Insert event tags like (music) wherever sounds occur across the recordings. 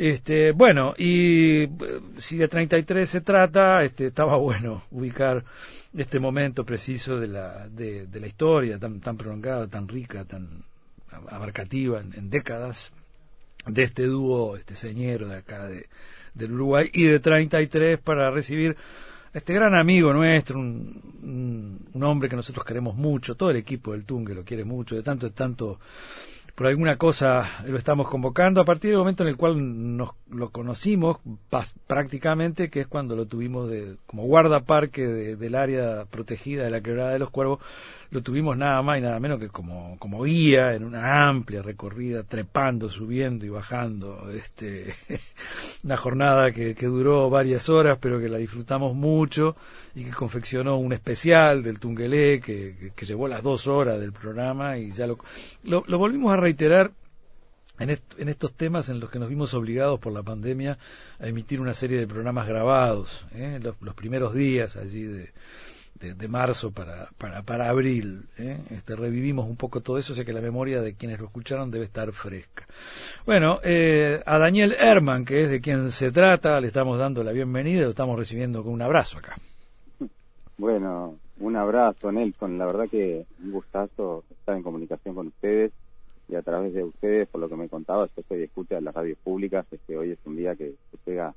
Este, bueno, y eh, si de 33 se trata, este, estaba (laughs) bueno ubicar este momento preciso de la, de, la historia, tan, tan prolongada, tan rica, tan abarcativa en, décadas, de este dúo este señero de acá de, del Uruguay, y de 33 para recibir a este gran amigo nuestro, un, un, hombre que nosotros queremos mucho, todo el equipo del Tungue lo quiere mucho, de tanto, de tanto por alguna cosa lo estamos convocando a partir del momento en el cual nos lo conocimos prácticamente, que es cuando lo tuvimos de, como guardaparque del área protegida de la quebrada de los cuervos, lo tuvimos nada más y nada menos que como, como guía en una amplia recorrida, trepando, subiendo y bajando, este, (laughs) una jornada que, que duró varias horas, pero que la disfrutamos mucho y que confeccionó un especial del Tungelé que, que, llevó las dos horas del programa y ya lo, lo, lo volvimos a reiterar en, en, estos temas en los que nos vimos obligados por la pandemia a emitir una serie de programas grabados, ¿eh? los, los, primeros días allí de, de, marzo para, para, para abril. ¿eh? Este, revivimos un poco todo eso, o sea que la memoria de quienes lo escucharon debe estar fresca. Bueno, eh, a Daniel Herman, que es de quien se trata, le estamos dando la bienvenida, lo estamos recibiendo con un abrazo acá. Bueno, un abrazo, Nelson. La verdad que un gustazo estar en comunicación con ustedes y a través de ustedes, por lo que me contaba, yo soy escucha de las radios públicas, es que hoy es un día que se llega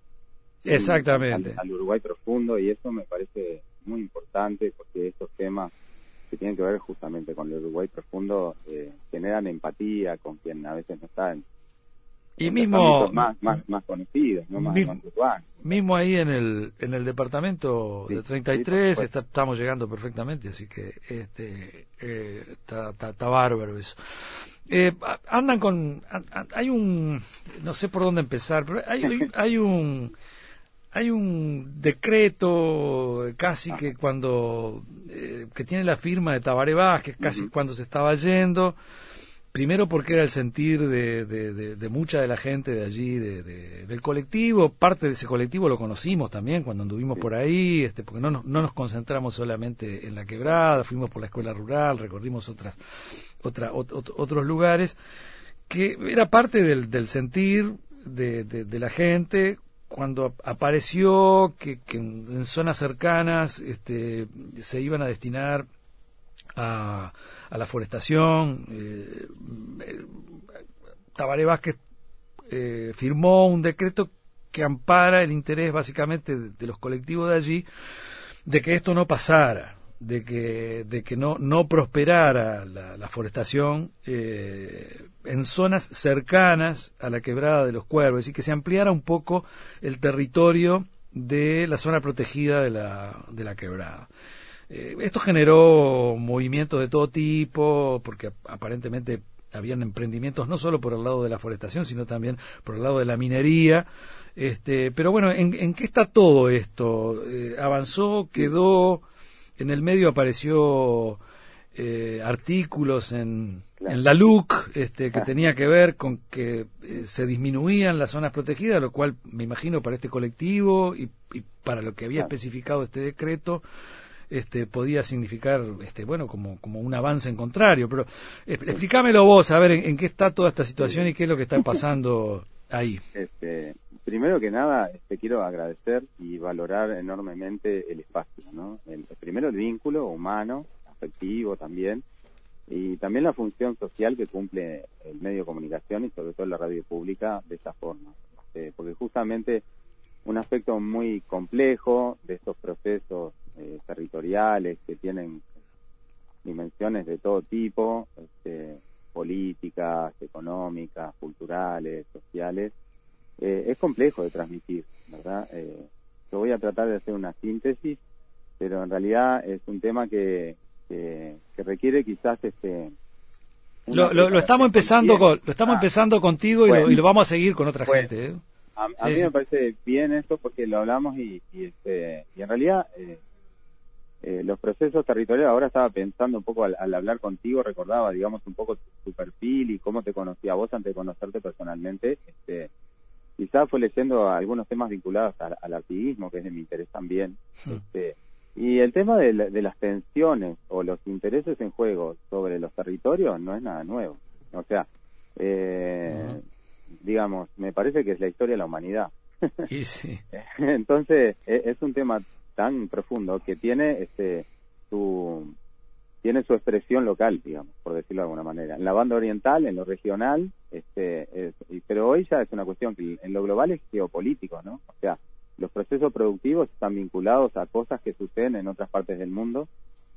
Exactamente. al Uruguay profundo y eso me parece muy importante porque estos temas que tienen que ver justamente con el Uruguay profundo eh, generan empatía con quien a veces no está en, y mismo más, más, más conocidos, ¿no? más, mismo, mismo ahí en el en el departamento de 33 estamos llegando perfectamente, así que este eh, está, está, bárbaro eso. Eh, andan con hay un no sé por dónde empezar, pero hay, hay (laughs) un hay un decreto casi que cuando eh, que tiene la firma de Tabaré Vázquez, casi cuando se estaba yendo, primero porque era el sentir de, de, mucha de la gente de allí, de, del colectivo, parte de ese colectivo lo conocimos también cuando anduvimos por ahí, este, porque no nos, no nos concentramos solamente en la quebrada, fuimos por la escuela rural, recorrimos otras, otra, otros lugares, que era parte del, del sentir de, de la gente cuando apareció que, en, zonas cercanas este, se iban a destinar a, la forestación, eh, Tabaré Vázquez eh, firmó un decreto que ampara el interés básicamente de, los colectivos de allí de que esto no pasara, de que, de que no, no prosperara la, forestación eh, en zonas cercanas a la quebrada de los cuervos, y que se ampliara un poco el territorio de la zona protegida de la, de la quebrada. Eh, esto generó movimientos de todo tipo, porque aparentemente habían emprendimientos no solo por el lado de la forestación, sino también por el lado de la minería. Este, pero bueno, ¿en, qué está todo esto? Eh, ¿Avanzó? ¿Quedó? En el medio apareció eh, artículos en, en la LUC este, que ah. tenía que ver con que eh, se disminuían las zonas protegidas, lo cual me imagino para este colectivo y, para lo que había especificado este decreto este, podía significar este, bueno como, como un avance en contrario. Pero explícamelo vos, a ver en, qué está toda esta situación y qué es lo que está pasando ahí. Este, primero que nada, te este, quiero agradecer y valorar enormemente el espacio. ¿no? El, primero el vínculo humano, afectivo también y también la función social que cumple el medio de comunicación y sobre todo la radio pública de esta forma. Este, porque justamente un aspecto muy complejo de estos procesos eh, territoriales que tienen dimensiones de todo tipo, este, políticas, económicas, culturales, sociales, eh, es complejo de transmitir, ¿verdad? Eh, yo voy a tratar de hacer una síntesis, pero en realidad es un tema que, que, requiere quizás este lo, lo, estamos empezando con, lo estamos ah. empezando contigo y, lo, vamos a seguir con otra gente ¿eh? a, mí me parece bien esto porque lo hablamos y, y, este, y en realidad eh, eh, los procesos territoriales ahora estaba pensando un poco al, hablar contigo recordaba digamos un poco tu, perfil y cómo te conocía vos antes de conocerte personalmente este quizás fue leyendo algunos temas vinculados al, al activismo que es de mi interés también hmm. este y el tema de, las tensiones o los intereses en juego sobre los territorios no es nada nuevo. O sea, eh, digamos, me parece que es la historia de la humanidad. (laughs) Y sí. Entonces, e, es un tema tan profundo que tiene este su tiene su expresión local, digamos, por decirlo de alguna manera. En la banda oriental, en lo regional, este, pero hoy ya es una cuestión que en lo global es geopolítico, ¿no? O sea, los procesos productivos están vinculados a cosas que suceden en otras partes del mundo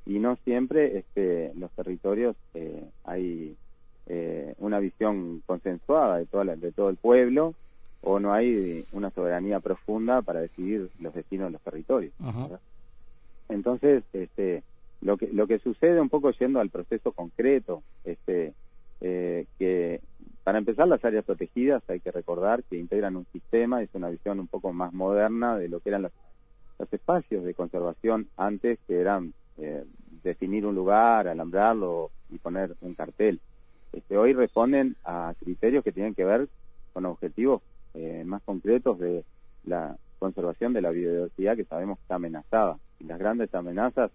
y no siempre este, los territorios eh, hay eh, una visión consensuada de, toda de todo el pueblo o no hay una soberanía profunda para decidir los destinos de los territorios. Entonces, este, lo que lo que sucede un poco yendo al proceso concreto, este, eh, que para empezar las áreas protegidas hay que recordar que integran un sistema, es una visión un poco más moderna de lo que eran los, los espacios de conservación antes, que eran eh, definir un lugar, alambrarlo y poner un cartel. Este, hoy responden a criterios que tienen que ver con objetivos eh, más concretos de la conservación de la biodiversidad que sabemos que está amenazada. Y las grandes amenazas,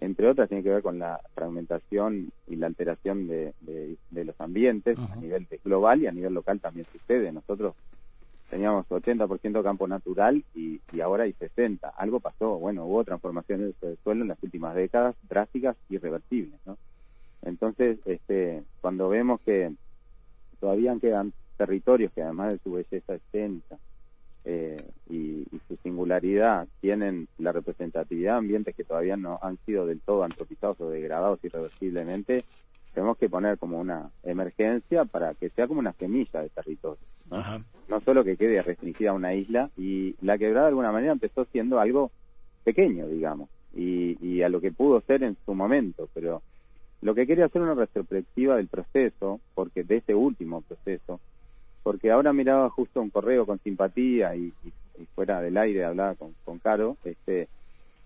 entre otras, tienen que ver con la fragmentación y la alteración de, los ambientes a nivel global y a nivel local también sucede. Nosotros teníamos 80% campo natural y, ahora hay 60. Algo pasó, bueno, hubo transformaciones del suelo en las últimas décadas drásticas y irreversibles, ¿no? Entonces, este, cuando vemos que todavía quedan territorios que además de su belleza escénica eh, y, su singularidad tienen la representatividad de ambientes que todavía no han sido del todo antropizados o degradados irreversiblemente, tenemos que poner como una emergencia para que sea como una semilla de territorio. ¿no? no solo que quede restringida a una isla, y la quebrada de alguna manera empezó siendo algo pequeño, digamos, y, y a lo que pudo ser en su momento, pero lo que quería hacer una retrospectiva del proceso, porque de este último proceso, porque ahora miraba justo un correo con simpatía y, fuera del aire hablaba con, con, Caro, este,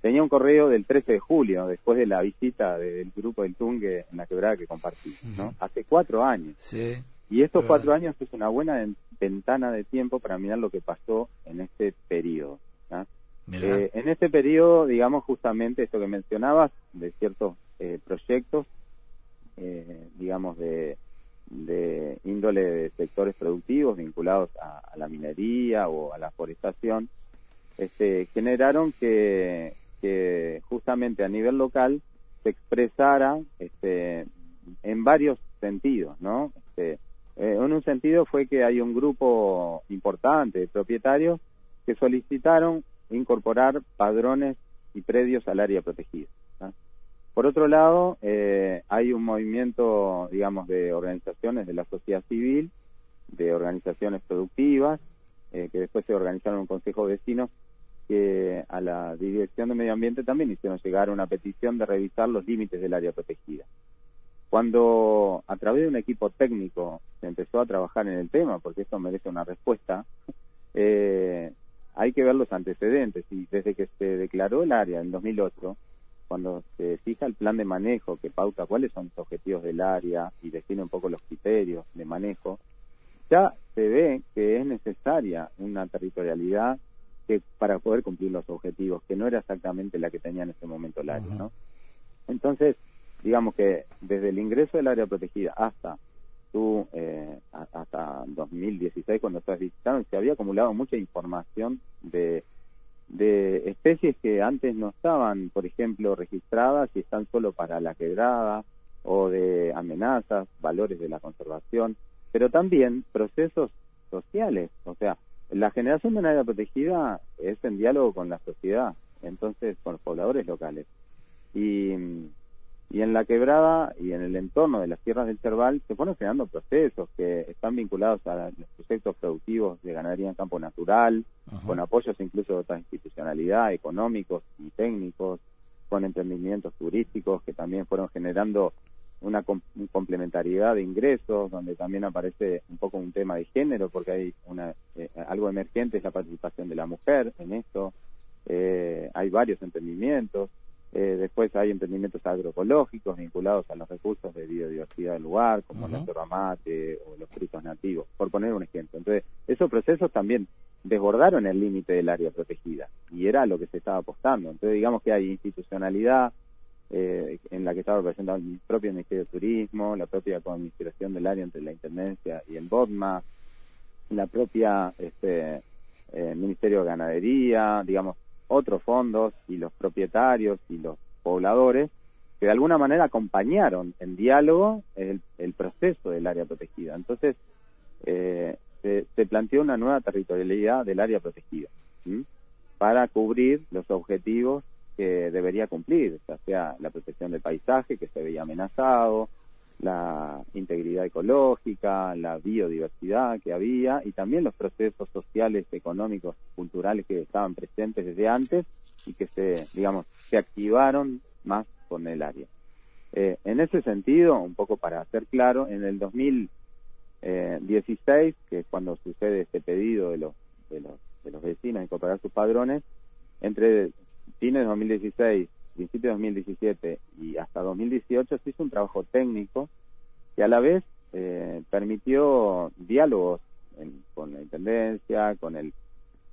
tenía un correo del 13 de julio, después de la visita del grupo del Tungue en la quebrada que compartí, ¿no? Hace cuatro años. Sí. Y estos cuatro años es una buena ventana de tiempo para mirar lo que pasó en este periodo. Eh, en este periodo, digamos, justamente esto que mencionabas, de ciertos eh, proyectos, eh, digamos, de, de índole de sectores productivos vinculados a, la minería o a la forestación, este, generaron que, justamente a nivel local se expresara este, en varios sentidos, ¿no? Este, eh, en un sentido fue que hay un grupo importante de propietarios que solicitaron incorporar padrones y predios al área protegida. Por otro lado, eh, hay un movimiento, digamos, de organizaciones de la sociedad civil, de organizaciones productivas, eh, que después se organizaron un consejo de vecinos que a la Dirección de Medio Ambiente también hicieron llegar una petición de revisar los límites del área protegida. Cuando a través de un equipo técnico se empezó a trabajar en el tema, porque esto merece una respuesta, eh, hay que ver los antecedentes. Y desde que se declaró el área en 2008, cuando se fija el plan de manejo que pauta cuáles son los objetivos del área y define un poco los criterios de manejo, ya se ve que es necesaria una territorialidad que para poder cumplir los objetivos, que no era exactamente la que tenía en ese momento el área, ¿no? Entonces, digamos que desde el ingreso del área protegida hasta su, eh, hasta 2016 cuando ustedes visitaron se había acumulado mucha información de de especies que antes no estaban, por ejemplo, registradas y están solo para la quebrada o de amenazas, valores de la conservación, pero también procesos sociales, o sea, la generación de una área protegida es en diálogo con la sociedad, entonces con los pobladores locales. Y y en la quebrada y en el entorno de las tierras del Cerval se fueron generando procesos que están vinculados a los proyectos productivos de ganadería en campo natural, con apoyos incluso de otra institucionalidad, económicos y técnicos, con emprendimientos turísticos que también fueron generando una complementariedad de ingresos, donde también aparece un poco un tema de género, porque hay una eh, algo emergente es la participación de la mujer en esto. Eh, hay varios emprendimientos eh, después hay emprendimientos agroecológicos vinculados a los recursos de biodiversidad del lugar, como el mate o los frutos nativos, por poner un ejemplo. Entonces, esos procesos también desbordaron el límite del área protegida y era lo que se estaba apostando. Entonces, digamos que hay institucionalidad eh, en la que estaba representado el propio Ministerio de Turismo, la propia administración del área entre la Intendencia y el BODMA, la propia este, eh, Ministerio de Ganadería, digamos, otros fondos y los propietarios y los pobladores que de alguna manera acompañaron en diálogo el, proceso del área protegida. Entonces, eh, se, planteó una nueva territorialidad del área protegida para cubrir los objetivos que debería cumplir, ya sea la protección del paisaje que se veía amenazado, la integridad ecológica, la biodiversidad que había y también los procesos sociales, económicos, culturales que estaban presentes desde antes y que se, digamos, se activaron más con el área. Eh, en ese sentido, un poco para ser claro, en el 2016, que es cuando sucede este pedido de los, de los, de los vecinos de incorporar sus padrones, entre fines de 2016, principios de 2017 y hasta 2018 se hizo un trabajo técnico que a la vez eh, permitió diálogos con la intendencia, con el,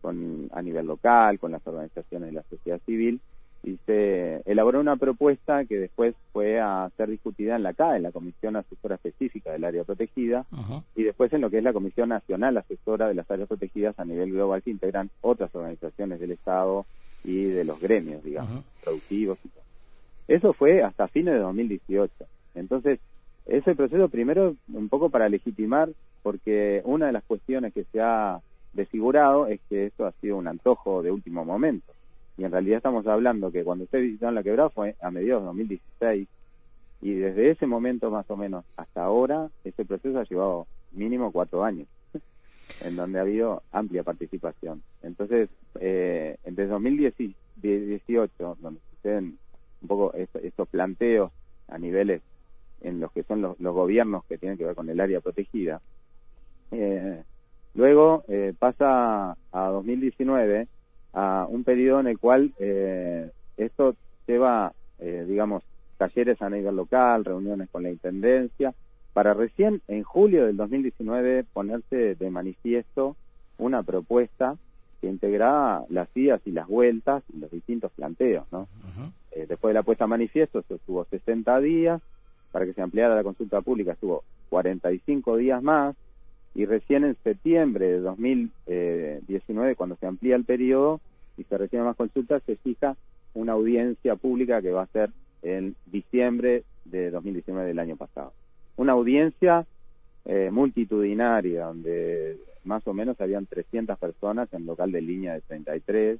con a nivel local, con las organizaciones de la sociedad civil y se elaboró una propuesta que después fue a ser discutida en la CA, en la Comisión Asesora Específica del Área Protegida, y después en lo que es la Comisión Nacional Asesora de las Áreas Protegidas a nivel global, que integran otras organizaciones del Estado y de los gremios, digamos, productivos. Y todo. Eso fue hasta fines de 2018. Entonces, ese proceso primero un poco para legitimar, porque una de las cuestiones que se ha desfigurado es que esto ha sido un antojo de último momento y en realidad estamos hablando que cuando ustedes visitaron la quebrada fue a mediados de 2016 y desde ese momento más o menos hasta ahora ese proceso ha llevado mínimo cuatro años en donde ha habido amplia participación. Entonces eh, desde 2018 donde suceden un poco estos, planteos a niveles en los que son los, gobiernos que tienen que ver con el área protegida eh, luego eh, pasa a 2019 a un periodo en el cual eh, esto lleva, eh, digamos, talleres a nivel local, reuniones con la Intendencia, para recién en julio del 2019 ponerse de manifiesto una propuesta que integraba las idas y las vueltas y los distintos planteos, ¿no? Eh, después de la puesta a manifiesto, eso estuvo 60 días, para que se ampliara la consulta pública estuvo 45 días más, y recién en septiembre de 2019, cuando se amplía el periodo y se reciben más consultas, se fija una audiencia pública que va a ser en diciembre de 2019 del año pasado. Una audiencia eh, multitudinaria, donde más o menos habían 300 personas en local de línea de 33,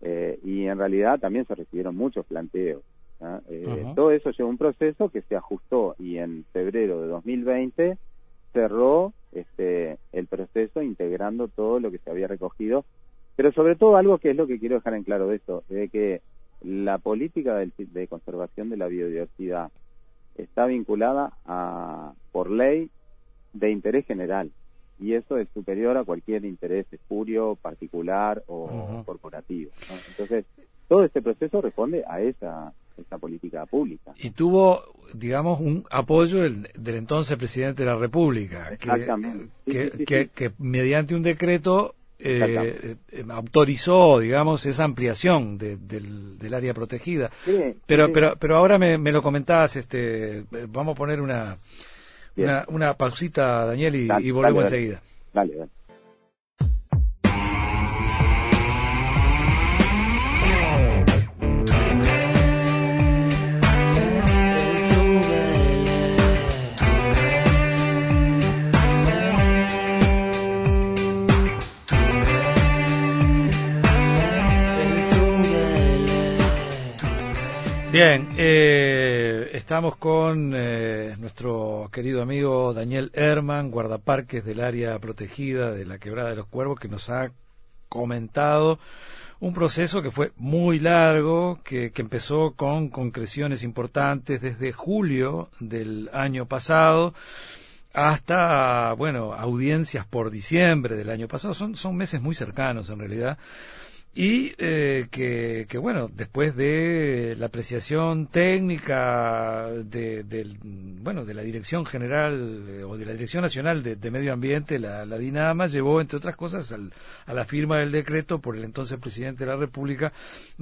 eh, y en realidad también se recibieron muchos planteos. Eh, todo eso llevó un proceso que se ajustó y en febrero de 2020 cerró este, el proceso integrando todo lo que se había recogido, pero sobre todo algo que es lo que quiero dejar en claro de esto, de que la política de, conservación de la biodiversidad está vinculada a, por ley de interés general y eso es superior a cualquier interés espurio, particular o corporativo. Entonces, todo este proceso responde a esa esta política pública. Y tuvo, digamos, un apoyo del, entonces presidente de la República, que, que, mediante un decreto eh, eh, autorizó, digamos, esa ampliación del, área protegida. pero, pero, pero ahora me, lo comentabas, este, vamos a poner una, una, una, pausita, Daniel, y, volvemos enseguida. Dale, Bien, eh, estamos con eh, nuestro querido amigo Daniel Herman, guardaparques del área protegida de la Quebrada de los Cuervos, que nos ha comentado un proceso que fue muy largo, que, que empezó con concreciones importantes desde julio del año pasado hasta, bueno, audiencias por diciembre del año pasado. Son, son meses muy cercanos en realidad y eh, que, que, bueno, después de la apreciación técnica de, bueno, de la Dirección General eh, o de la Dirección Nacional de, Medio Ambiente, la, la, DINAMA llevó, entre otras cosas, a la firma del decreto por el entonces presidente de la República,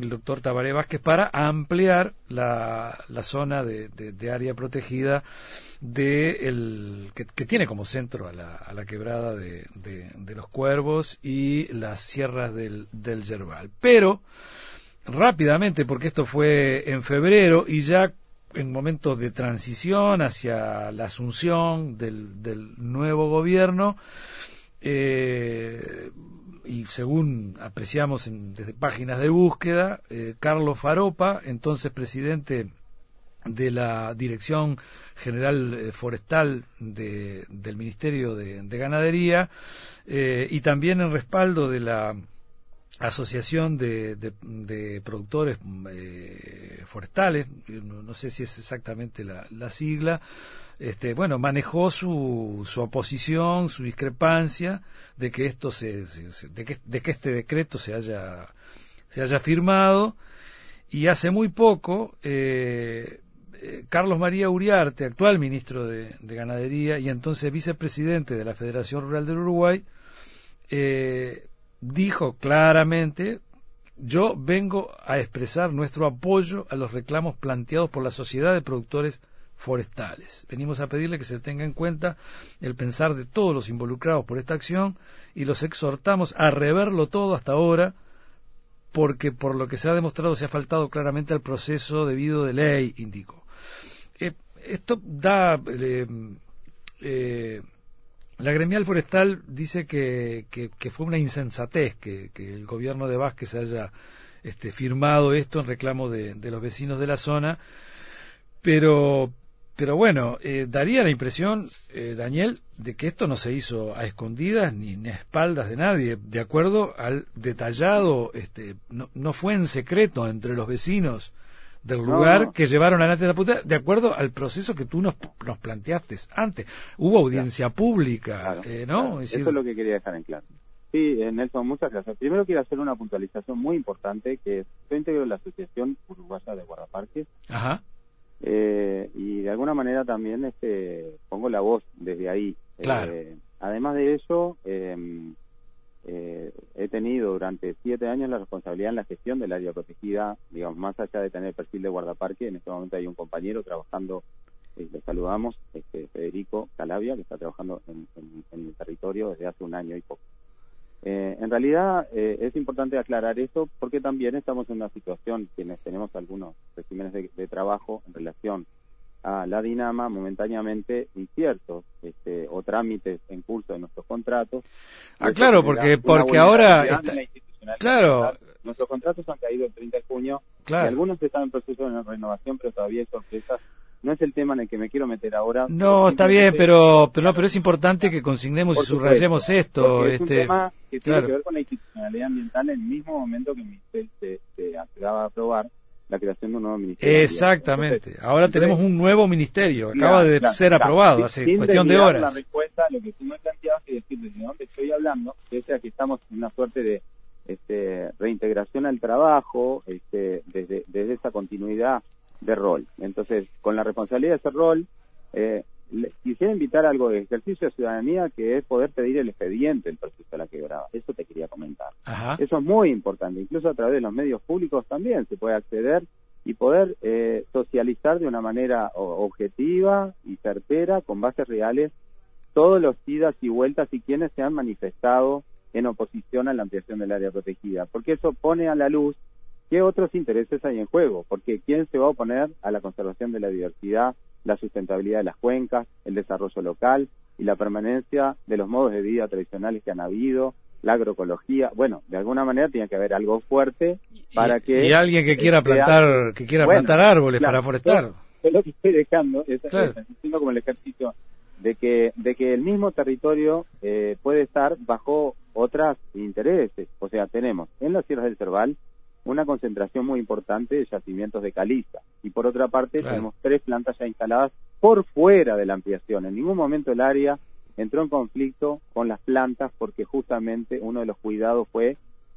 el doctor Tabaré Vázquez, para ampliar la, la zona de, área protegida de el, que, tiene como centro a la, a la quebrada de, los cuervos y las sierras del, del pero, rápidamente, porque esto fue en febrero y ya en momentos de transición hacia la asunción del, del nuevo gobierno, eh, y según apreciamos en, desde páginas de búsqueda, eh, Carlos Faropa, entonces presidente de la Dirección General eh, Forestal del Ministerio de, Ganadería, y también en respaldo de la asociación de, de, productores eh, forestales, no, sé si es exactamente la, la, sigla, este, bueno, manejó su, su oposición, su discrepancia de que esto se, de, que, de este decreto se haya, se haya firmado y hace muy poco eh, eh, Carlos María Uriarte, actual ministro de, de, Ganadería y entonces vicepresidente de la Federación Rural del Uruguay, eh, dijo claramente, yo vengo a expresar nuestro apoyo a los reclamos planteados por la Sociedad de Productores Forestales. Venimos a pedirle que se tenga en cuenta el pensar de todos los involucrados por esta acción y los exhortamos a reverlo todo hasta ahora porque por lo que se ha demostrado se ha faltado claramente al proceso debido de ley, indicó. Eh, esto da eh, eh, la gremial forestal dice que, que, fue una insensatez que, el gobierno de Vázquez haya este, firmado esto en reclamo de, los vecinos de la zona, pero, pero bueno, eh, daría la impresión, eh, Daniel, de que esto no se hizo a escondidas ni, ni, a espaldas de nadie, de acuerdo al detallado, este, no, no fue en secreto entre los vecinos del lugar que llevaron adelante la puta, de acuerdo al proceso que tú nos, nos planteaste antes. Hubo audiencia pública, eh, ¿no? Eso es lo que quería dejar en claro. Sí, eh, Nelson, muchas gracias. Primero quiero hacer una puntualización muy importante, que es, yo integro la Asociación Uruguaya de Guardaparques. Ajá. Eh, y de alguna manera también este, pongo la voz desde ahí. Claro. además de eso, eh, eh, he tenido durante siete años la responsabilidad en la gestión del área protegida, digamos, más allá de tener perfil de guardaparque, en este momento hay un compañero trabajando, eh, le saludamos, este, Federico Calavia, que está trabajando en, el territorio desde hace un año y poco. Eh, en realidad eh, es importante aclarar eso porque también estamos en una situación, quienes tenemos algunos regímenes de trabajo en relación a la Dinama momentáneamente inciertos este, o trámites en curso de nuestros contratos. Ah, claro, porque porque ahora claro, nuestros contratos han caído el 30 de junio claro. y algunos están en proceso de renovación, pero todavía hay sorpresas. No es el tema en el que me quiero meter ahora. No, está bien, pero pero no, pero es importante que consignemos y subrayemos esto. Es este, un tema que tiene que ver con la institucionalidad ambiental en el mismo momento que Ministerio se, se acaba a aprobar la creación de un nuevo ministerio. Exactamente. Ahora tenemos un nuevo ministerio. Acaba de ser aprobado hace cuestión de horas. La respuesta, lo que tú me planteabas y decir desde dónde estoy hablando, es que estamos en una suerte de este, reintegración al trabajo este, desde, desde esa continuidad de rol. Entonces, con la responsabilidad de ese rol, eh, quisiera invitar algo de ejercicio de ciudadanía que es poder pedir el expediente del proceso de la quebrada. Eso te quería comentar. Eso es muy importante. Incluso a través de los medios públicos también se puede acceder y poder eh, socializar de una manera objetiva y certera, con bases reales, todos los idas y vueltas y quienes se han manifestado en oposición a la ampliación del área protegida. Porque eso pone a la luz qué otros intereses hay en juego. Porque quién se va a oponer a la conservación de la diversidad la sustentabilidad de las cuencas, el desarrollo local y la permanencia de los modos de vida tradicionales que han habido, la agroecología. Bueno, de alguna manera tiene que haber algo fuerte para que y alguien que quiera plantar que quiera plantar árboles para forestar. Es lo que estoy dejando, es, haciendo como el ejercicio de que de que el mismo territorio eh, puede estar bajo otros intereses. O sea, tenemos en las sierras del Cerval una concentración muy importante de yacimientos de caliza. Y por otra parte, tenemos tres plantas ya instaladas por fuera de la ampliación. En ningún momento el área entró en conflicto con las plantas porque justamente uno de los cuidados fue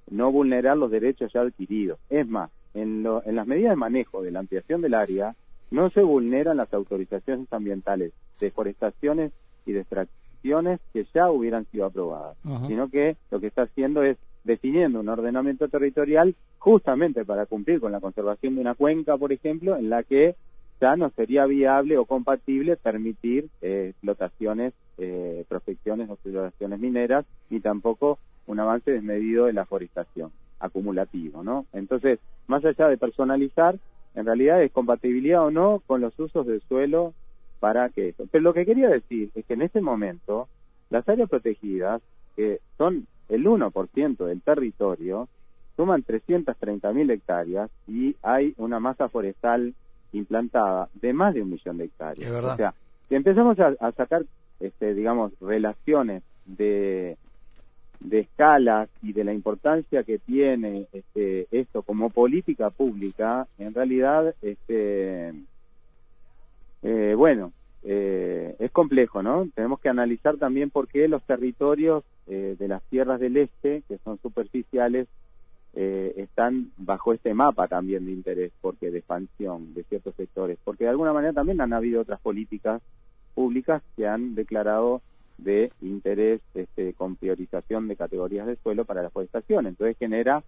no vulnerar los derechos ya adquiridos. Es más, en, en las medidas de manejo de la ampliación del área, no se vulneran las autorizaciones ambientales, deforestaciones y extracciones que ya hubieran sido aprobadas, sino que lo que está haciendo es definiendo un ordenamiento territorial justamente para cumplir con la conservación de una cuenca, por ejemplo, en la que ya no sería viable o compatible permitir eh, explotaciones, eh, prospecciones o explotaciones mineras, ni tampoco un avance desmedido de la forestación acumulativo, ¿no? Entonces, más allá de personalizar, en realidad es compatibilidad o no con los usos del suelo para que eso. Pero lo que quería decir es que en este momento las áreas protegidas, que son el 1% del territorio, suman 330.000 hectáreas y hay una masa forestal implantada de más de un millón de hectáreas. O sea, si empezamos a, sacar, este, digamos, relaciones de, de escalas y de la importancia que tiene este, esto como política pública, en realidad, este, eh, bueno, eh, es complejo, ¿no? Tenemos que analizar también por qué los territorios eh, de las tierras del este, que son superficiales, eh, están bajo este mapa también de interés, porque de expansión de ciertos sectores, porque de alguna manera también han habido otras políticas públicas que han declarado de interés este, con priorización de categorías de suelo para la forestación. Entonces genera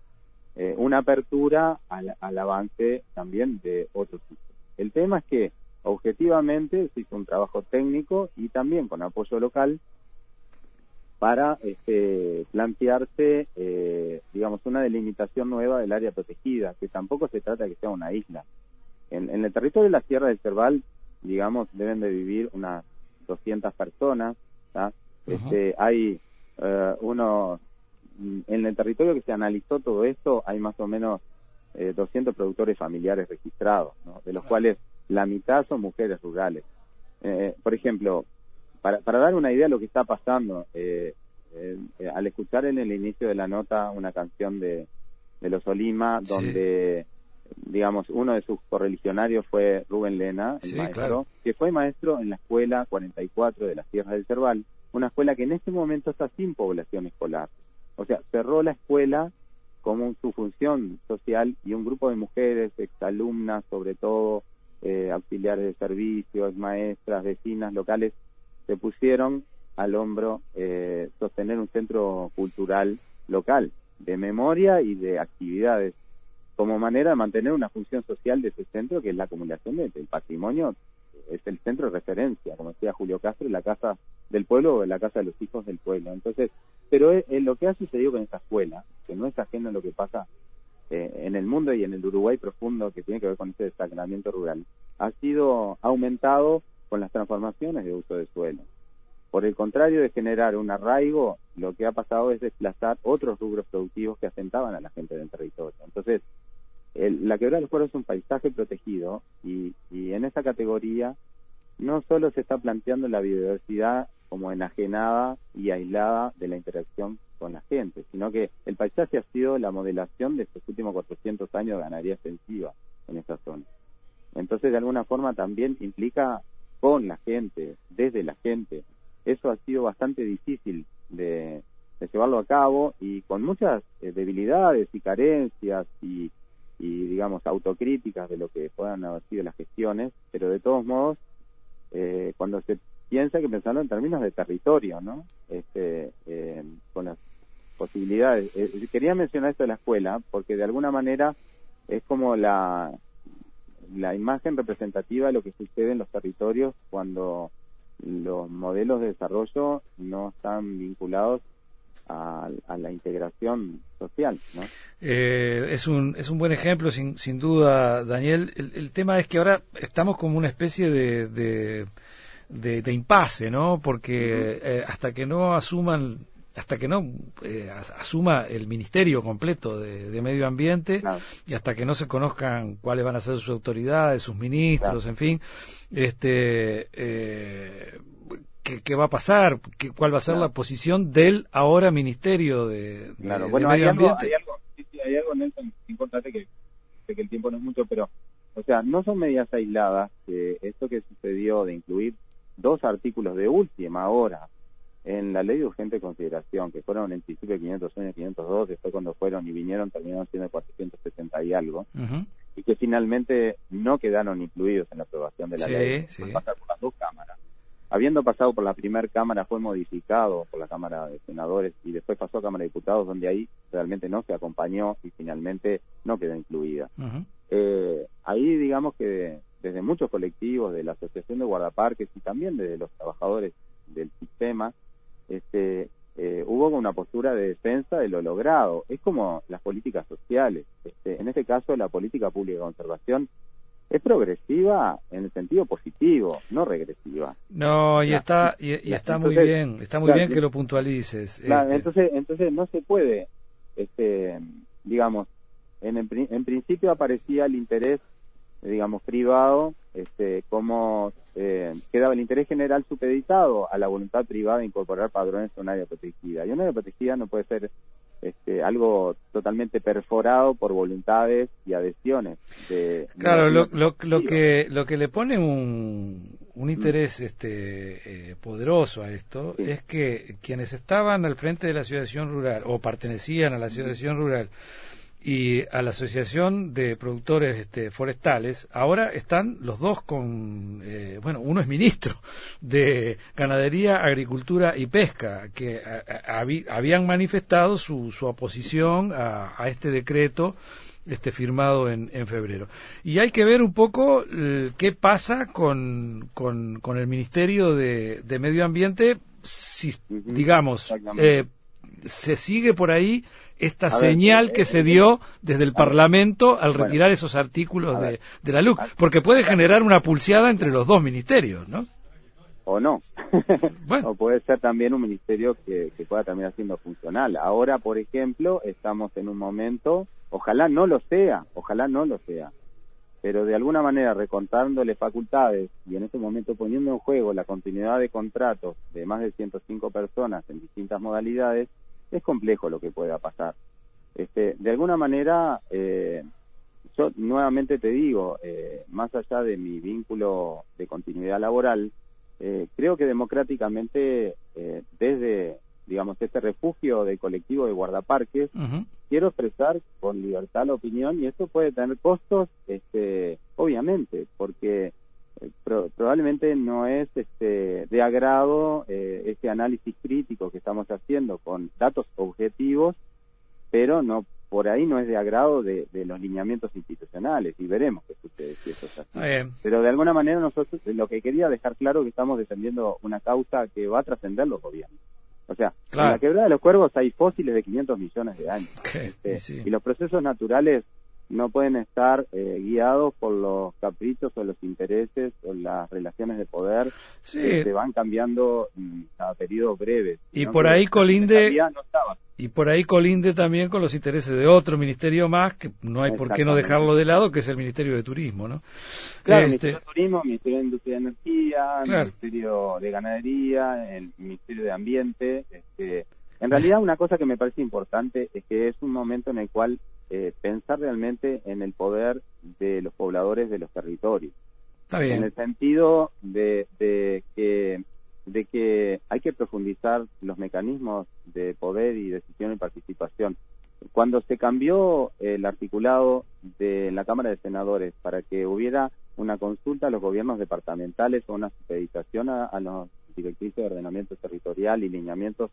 eh, una apertura al, al, avance también de otros usos. El tema es que objetivamente se hizo un trabajo técnico y también con apoyo local para este, plantearse, eh, digamos, una delimitación nueva del área protegida, que tampoco se trata de que sea una isla. En, el territorio de la Sierra del Cerval, digamos, deben de vivir unas 200 personas. este, hay eh, unos, en el territorio que se analizó todo esto, hay más o menos eh, 200 productores familiares registrados, de los cuales la mitad son mujeres rurales. Eh, por ejemplo, para, para dar una idea de lo que está pasando, eh, eh, al escuchar en el inicio de la nota una canción de, de Los Olima, donde, digamos, uno de sus correligionarios fue Rubén Lena, el maestro, que fue maestro en la escuela 44 de las Tierras del Cerval, una escuela que en este momento está sin población escolar. O sea, cerró la escuela como su función social y un grupo de mujeres, exalumnas sobre todo, eh, auxiliares de servicios, maestras, vecinas locales, se pusieron al hombro eh, sostener un centro cultural local de memoria y de actividades como manera de mantener una función social de ese centro que es la acumulación del, patrimonio es el centro de referencia como decía Julio Castro la casa del pueblo o la casa de los hijos del pueblo. Entonces pero es, lo que ha sucedido con esta escuela que no es ajeno a lo que pasa eh, en el mundo y en el Uruguay profundo que tiene que ver con este destacamiento rural ha sido aumentado con las transformaciones de uso de suelo por el contrario de generar un arraigo, lo que ha pasado es desplazar otros rubros productivos que asentaban a la gente del territorio. Entonces, la quebrada del Fuero es un paisaje protegido y, en esa categoría no solo se está planteando la biodiversidad como enajenada y aislada de la interacción con la gente, sino que el paisaje ha sido la modelación de estos últimos 400 años de ganadería extensiva en esa zona. Entonces, de alguna forma también implica con la gente, desde la gente, eso ha sido bastante difícil de, llevarlo a cabo y con muchas eh, debilidades y carencias y, digamos autocríticas de lo que puedan haber sido las gestiones, pero de todos modos eh, cuando se piensa que pensando en términos de territorio, ¿no? Este, eh, con las posibilidades. quería mencionar esto de la escuela porque de alguna manera es como la la imagen representativa de lo que sucede en los territorios cuando los modelos de desarrollo no están vinculados a, la integración social. ¿no? Eh, es, un, es un buen ejemplo, sin, sin duda, Daniel. El, tema es que ahora estamos como una especie de, de, de, impasse, ¿no? Porque eh, hasta que no asuman hasta que no eh, asuma el ministerio completo de, medio ambiente y hasta que no se conozcan cuáles van a ser sus autoridades, sus ministros, en fin, este, eh, ¿qué, va a pasar? ¿Qué, ¿Cuál va a ser la posición del ahora ministerio de, bueno, medio ambiente? hay algo, hay algo, Nelson, importante que sé que el tiempo no es mucho, pero, o sea, no son medidas aisladas. que esto que sucedió de incluir dos artículos de última hora en la ley de urgente consideración, que fueron en principio 501 y 502, después cuando fueron y vinieron terminaron siendo 470 y algo, y que finalmente no quedaron incluidos en la aprobación de la ley, sí. pasar por las dos cámaras. Habiendo pasado por la primera Cámara, fue modificado por la Cámara de Senadores y después pasó a Cámara de Diputados, donde ahí realmente no se acompañó y finalmente no quedó incluida. eh, ahí, digamos que desde muchos colectivos, de la Asociación de Guardaparques y también desde los trabajadores del sistema, este, eh, hubo una postura de defensa de lo logrado. Es como las políticas sociales. Este, en este caso, la política pública de conservación es progresiva en el sentido positivo, no regresiva. No, y está y, está muy bien, está muy bien que lo puntualices. Este. Entonces, entonces no se puede, este, digamos, en, en principio aparecía el interés, digamos, privado, este, como eh, quedaba el interés general supeditado a la voluntad privada de incorporar padrones a un área protegida. Y un área protegida no puede ser este, algo totalmente perforado por voluntades y adhesiones. De, claro, lo, lo, lo, que, lo que le pone un, un interés este, eh, poderoso a esto es que quienes estaban al frente de la asociación rural o pertenecían a la asociación rural y a la Asociación de Productores este, Forestales, ahora están los dos con, eh, bueno, uno es ministro de Ganadería, Agricultura y Pesca, que habían manifestado su, su oposición a, este decreto este firmado en, en, febrero. Y hay que ver un poco qué pasa con, con, con, el Ministerio de, de Medio Ambiente, si, digamos, eh, se sigue por ahí esta señal que se dio desde el Parlamento al retirar esos artículos de, de, la LUC, porque puede generar una pulseada entre los dos ministerios, ¿no? O no. (laughs) o puede ser también un ministerio que, que pueda terminar siendo funcional. Ahora, por ejemplo, estamos en un momento, ojalá no lo sea, ojalá no lo sea, pero de alguna manera recontándole facultades y en este momento poniendo en juego la continuidad de contratos de más de 105 personas en distintas modalidades, es complejo lo que pueda pasar. Este, de alguna manera, eh, yo nuevamente te digo, eh, más allá de mi vínculo de continuidad laboral, eh, creo que democráticamente, desde, digamos, este refugio del colectivo de guardaparques, quiero expresar con libertad la opinión y esto puede tener costos, este, obviamente, porque probablemente no es este, de agrado eh, este análisis crítico que estamos haciendo con datos objetivos, pero no por ahí no es de agrado de, los lineamientos institucionales y veremos qué sucede si eso es así. Pero de alguna manera nosotros lo que quería dejar claro que estamos defendiendo una causa que va a trascender los gobiernos. O sea, en la quebrada de los cuervos hay fósiles de 500 millones de años. Este, y los procesos naturales no pueden estar eh, guiados por los caprichos o los intereses o las relaciones de poder que se van cambiando mm, a periodos breves. Y por ahí colinde y por ahí colinde también con los intereses de otro ministerio más que no hay por qué no dejarlo de lado que es el Ministerio de Turismo, ¿no? Claro, el este Ministerio de Turismo, el Ministerio de Industria de Energía, el Ministerio de Ganadería, el Ministerio de Ambiente, este en realidad una cosa que me parece importante es que es un momento en el cual eh, pensar realmente en el poder de los pobladores de los territorios. Está bien. En el sentido de, de, que, de que hay que profundizar los mecanismos de poder y decisión y participación. Cuando se cambió el articulado de la Cámara de Senadores para que hubiera una consulta a los gobiernos departamentales o una supeditación a, a los directrices de ordenamiento territorial y lineamientos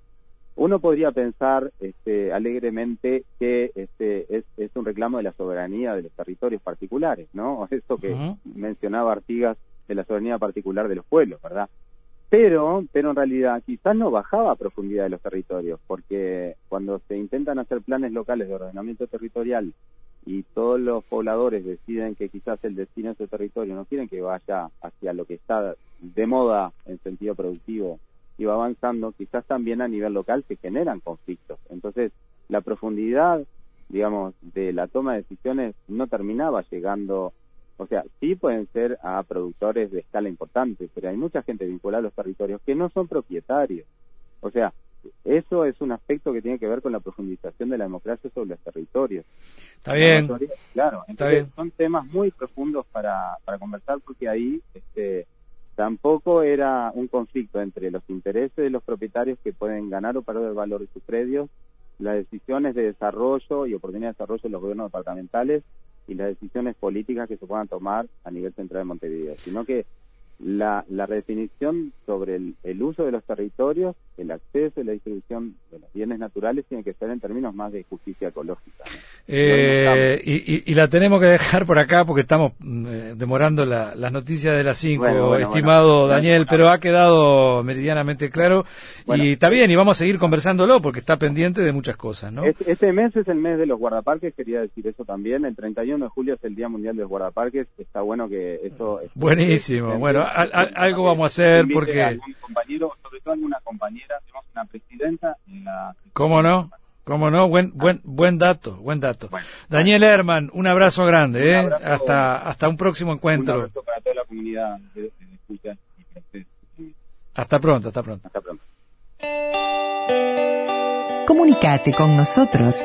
uno podría pensar este, alegremente que este, es, es, un reclamo de la soberanía de los territorios particulares, ¿no? (laughs) Eso que mencionaba Artigas de la soberanía particular de los pueblos, ¿verdad? Pero, pero en realidad quizás no bajaba a profundidad de los territorios, porque cuando se intentan hacer planes locales de ordenamiento territorial y todos los pobladores deciden que quizás el destino de ese territorio no quieren que vaya hacia lo que está de moda en sentido productivo y va avanzando, quizás también a nivel local se generan conflictos. Entonces, la profundidad, digamos, de la toma de decisiones no terminaba llegando, o sea, sí pueden ser a productores de escala importante, pero hay mucha gente vinculada a los territorios que no son propietarios. O sea, eso es un aspecto que tiene que ver con la profundización de la democracia sobre los territorios. Está bien. Claro, entonces son temas muy profundos para, para conversar porque ahí este, tampoco era un conflicto entre los intereses de los propietarios que pueden ganar o perder el valor de sus predios, las decisiones de desarrollo y oportunidades de desarrollo de los gobiernos departamentales y las decisiones políticas que se puedan tomar a nivel central de Montevideo, sino que la, la redefinición sobre el, uso de los territorios, el acceso y la distribución de los bienes naturales tiene que ser en términos más de justicia ecológica. Eh, y, la tenemos que dejar por acá porque estamos mm, eh, demorando la, las noticias de las 5, estimado Daniel, pero ha quedado meridianamente claro y está bien, y vamos a seguir conversándolo porque está pendiente de muchas cosas, ¿no? Este, este, mes es el mes de los guardaparques, quería decir eso también, el 31 de julio es el Día Mundial de los Guardaparques, está bueno que eso... Buenísimo, bueno, algo vamos a hacer porque... compañero, sobre todo alguna compañera, tenemos una presidenta en la... ¿Cómo no? ¿Cómo no? Buen, buen, buen dato, buen dato. Daniel Herman, un abrazo grande, ¿eh? hasta, hasta un próximo encuentro. Un abrazo para toda la comunidad de, Hasta pronto, hasta pronto. Hasta pronto. Comunicate con nosotros